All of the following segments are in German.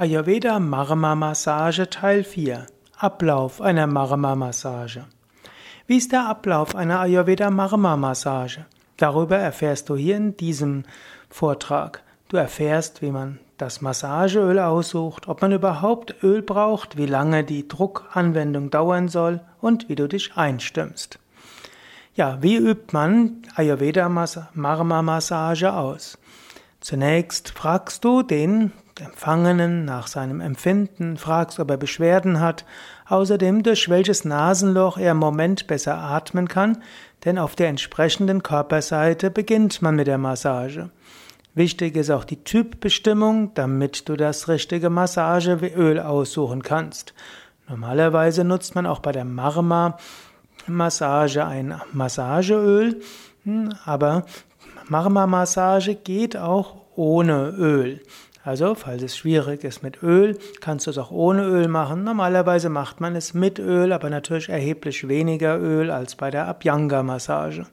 Ayurveda Marma Massage Teil 4 Ablauf einer Marma Massage Wie ist der Ablauf einer Ayurveda Marma Massage? Darüber erfährst du hier in diesem Vortrag. Du erfährst, wie man das Massageöl aussucht, ob man überhaupt Öl braucht, wie lange die Druckanwendung dauern soll und wie du dich einstimmst. Ja, wie übt man Ayurveda Marma Massage aus? Zunächst fragst du den Empfangenen nach seinem Empfinden, fragst, ob er Beschwerden hat, außerdem durch welches Nasenloch er im Moment besser atmen kann, denn auf der entsprechenden Körperseite beginnt man mit der Massage. Wichtig ist auch die Typbestimmung, damit du das richtige Massageöl aussuchen kannst. Normalerweise nutzt man auch bei der Marma-Massage ein Massageöl, hm, aber Marma-Massage geht auch ohne Öl. Also, falls es schwierig ist mit Öl, kannst du es auch ohne Öl machen. Normalerweise macht man es mit Öl, aber natürlich erheblich weniger Öl als bei der Abhyanga-Massage. In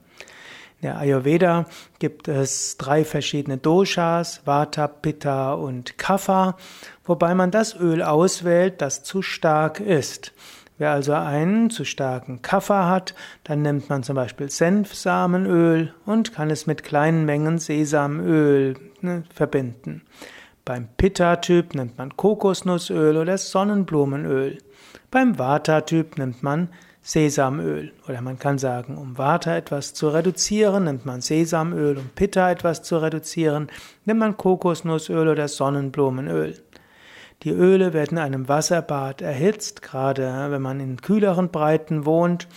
der Ayurveda gibt es drei verschiedene Doshas, Vata, Pitta und Kapha, wobei man das Öl auswählt, das zu stark ist. Wer also einen zu starken Kaffer hat, dann nimmt man zum Beispiel Senfsamenöl und kann es mit kleinen Mengen Sesamöl ne, verbinden. Beim Pitta-Typ nimmt man Kokosnussöl oder Sonnenblumenöl. Beim Vata-Typ nimmt man Sesamöl. Oder man kann sagen, um Vata etwas zu reduzieren, nimmt man Sesamöl, um Pitta etwas zu reduzieren, nimmt man Kokosnussöl oder Sonnenblumenöl. Die Öle werden in einem Wasserbad erhitzt, gerade wenn man in kühleren Breiten wohnt.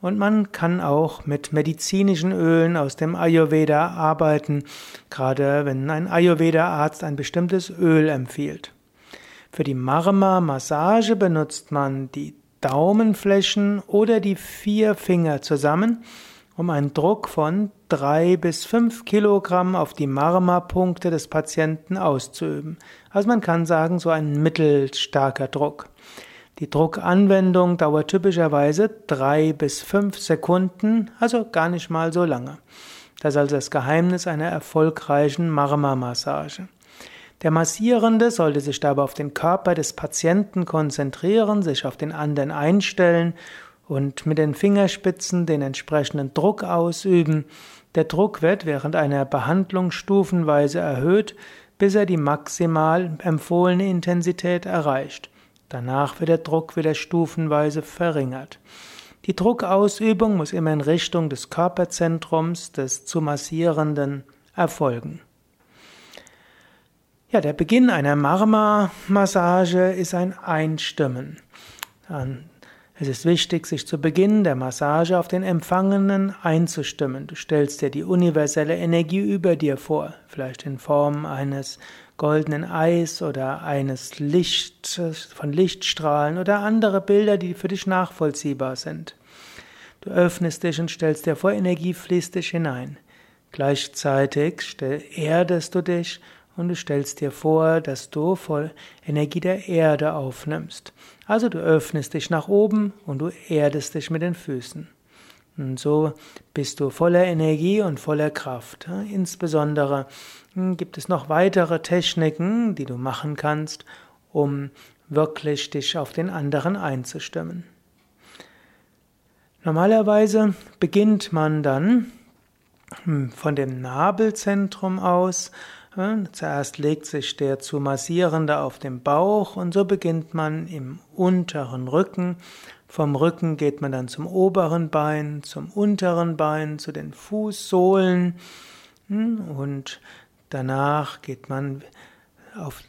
Und man kann auch mit medizinischen Ölen aus dem Ayurveda arbeiten, gerade wenn ein Ayurveda-Arzt ein bestimmtes Öl empfiehlt. Für die Marma-Massage benutzt man die Daumenflächen oder die vier Finger zusammen um einen Druck von drei bis fünf Kilogramm auf die Marma-Punkte des Patienten auszuüben. Also man kann sagen, so ein mittelstarker Druck. Die Druckanwendung dauert typischerweise drei bis fünf Sekunden, also gar nicht mal so lange. Das ist also das Geheimnis einer erfolgreichen Marma-Massage. Der Massierende sollte sich dabei auf den Körper des Patienten konzentrieren, sich auf den anderen einstellen und mit den Fingerspitzen den entsprechenden Druck ausüben. Der Druck wird während einer Behandlung stufenweise erhöht, bis er die maximal empfohlene Intensität erreicht. Danach wird der Druck wieder stufenweise verringert. Die Druckausübung muss immer in Richtung des Körperzentrums des zu massierenden erfolgen. Ja, der Beginn einer Marma-Massage ist ein Einstimmen. Es ist wichtig, sich zu Beginn der Massage auf den Empfangenen einzustimmen. Du stellst dir die universelle Energie über dir vor, vielleicht in Form eines goldenen Eis oder eines Licht von Lichtstrahlen oder andere Bilder, die für dich nachvollziehbar sind. Du öffnest dich und stellst dir vor, Energie fließt dich hinein. Gleichzeitig erdest du dich und du stellst dir vor, dass du voll Energie der Erde aufnimmst. Also du öffnest dich nach oben und du erdest dich mit den Füßen. Und so bist du voller Energie und voller Kraft. Insbesondere hm, gibt es noch weitere Techniken, die du machen kannst, um wirklich dich auf den anderen einzustimmen. Normalerweise beginnt man dann hm, von dem Nabelzentrum aus Zuerst legt sich der zu massierende auf den Bauch und so beginnt man im unteren Rücken. Vom Rücken geht man dann zum oberen Bein, zum unteren Bein, zu den Fußsohlen. Hm, und danach geht man auf,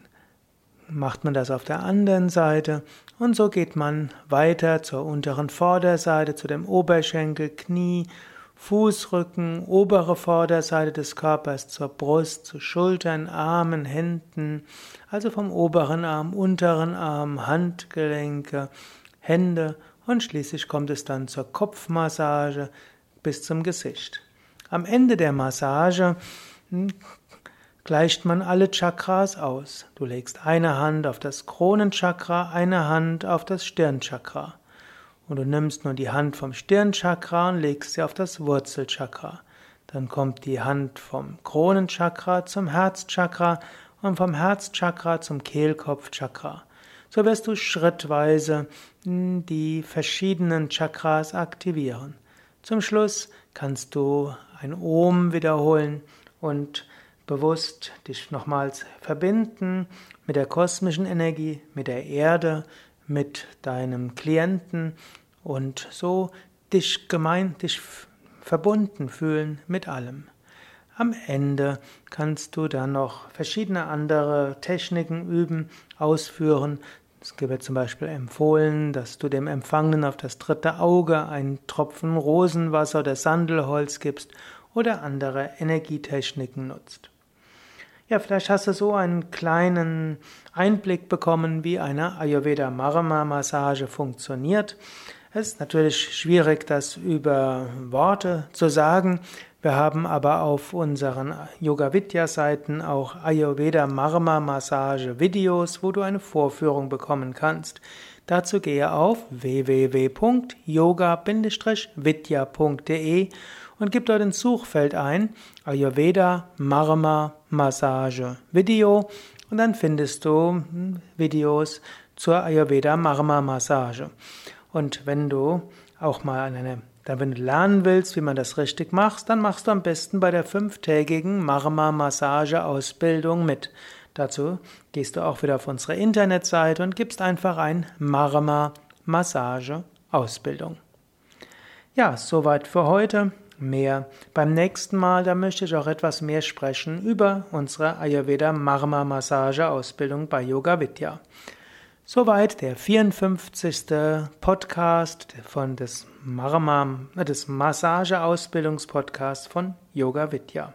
macht man das auf der anderen Seite. Und so geht man weiter zur unteren Vorderseite, zu dem Oberschenkel, Knie, Fußrücken, obere Vorderseite des Körpers zur Brust, zu Schultern, Armen, Händen, also vom oberen Arm, unteren Arm, Handgelenke, Hände und schließlich kommt es dann zur Kopfmassage bis zum Gesicht. Am Ende der Massage hm, gleicht man alle Chakras aus. Du legst eine Hand auf das Kronenchakra, eine Hand auf das Stirnchakra. Und du nimmst nun die Hand vom Stirnchakra und legst sie auf das Wurzelchakra. Dann kommt die Hand vom Kronenchakra zum Herzchakra und vom Herzchakra zum Kehlkopfchakra. So wirst du schrittweise die verschiedenen Chakras aktivieren. Zum Schluss kannst du ein Om wiederholen und bewusst dich nochmals verbinden mit der kosmischen Energie, mit der Erde, mit deinem Klienten und so dich gemein, dich verbunden fühlen mit allem. Am Ende kannst du dann noch verschiedene andere Techniken üben, ausführen. Es wird zum Beispiel empfohlen, dass du dem Empfangenen auf das dritte Auge einen Tropfen Rosenwasser oder Sandelholz gibst oder andere Energietechniken nutzt. Ja, vielleicht hast du so einen kleinen Einblick bekommen, wie eine Ayurveda Marma Massage funktioniert. Es ist natürlich schwierig, das über Worte zu sagen. Wir haben aber auf unseren Yoga Vidya Seiten auch Ayurveda Marma Massage Videos, wo du eine Vorführung bekommen kannst. Dazu gehe auf www.yoga-vidya.de und gib dort ins Suchfeld ein Ayurveda Marma Massage Video und dann findest du hm, Videos zur Ayurveda Marma Massage. Und wenn du auch mal an eine, wenn du lernen willst, wie man das richtig macht, dann machst du am besten bei der fünftägigen Marma-Massage-Ausbildung mit. Dazu gehst du auch wieder auf unsere Internetseite und gibst einfach ein Marma-Massage-Ausbildung. Ja, soweit für heute. Mehr beim nächsten Mal, da möchte ich auch etwas mehr sprechen über unsere Ayurveda Marma Massage Ausbildung bei Yoga Vidya. Soweit der 54. Podcast von des Marma, des Massageausbildungspodcasts von Yoga Vidya.